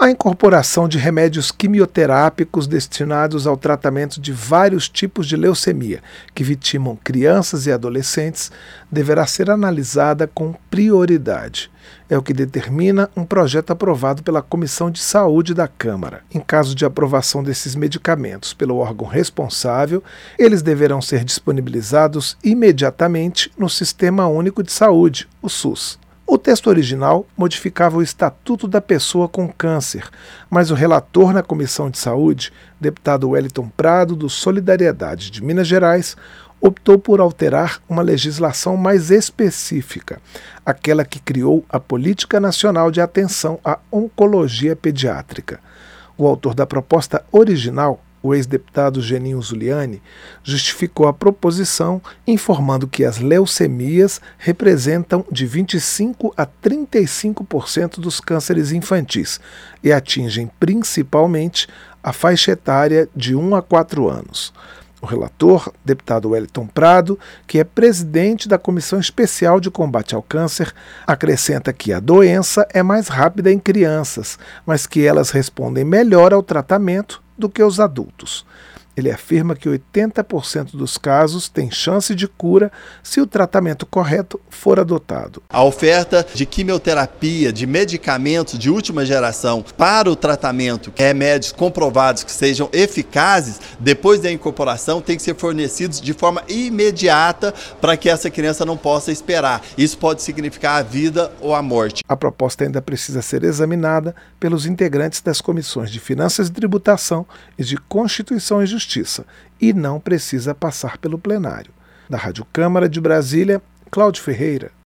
a incorporação de remédios quimioterápicos destinados ao tratamento de vários tipos de leucemia que vitimam crianças e adolescentes deverá ser analisada com prioridade. É o que determina um projeto aprovado pela Comissão de Saúde da Câmara. Em caso de aprovação desses medicamentos pelo órgão responsável, eles deverão ser disponibilizados imediatamente no Sistema Único de Saúde, o SUS. O texto original modificava o Estatuto da Pessoa com Câncer, mas o relator na Comissão de Saúde, deputado Wellington Prado, do Solidariedade de Minas Gerais, optou por alterar uma legislação mais específica, aquela que criou a Política Nacional de Atenção à Oncologia Pediátrica. O autor da proposta original o ex-deputado Geninho Zuliani justificou a proposição informando que as leucemias representam de 25 a 35% dos cânceres infantis e atingem principalmente a faixa etária de 1 a 4 anos. O relator, deputado Wellington Prado, que é presidente da Comissão Especial de Combate ao Câncer, acrescenta que a doença é mais rápida em crianças, mas que elas respondem melhor ao tratamento do que os adultos. Ele afirma que 80% dos casos têm chance de cura se o tratamento correto for adotado. A oferta de quimioterapia, de medicamentos de última geração para o tratamento, remédios comprovados que sejam eficazes, depois da incorporação, tem que ser fornecidos de forma imediata para que essa criança não possa esperar. Isso pode significar a vida ou a morte. A proposta ainda precisa ser examinada pelos integrantes das comissões de Finanças e Tributação e de Constituição e Justiça Justiça e não precisa passar pelo plenário. Da Rádio Câmara de Brasília, Cláudio Ferreira.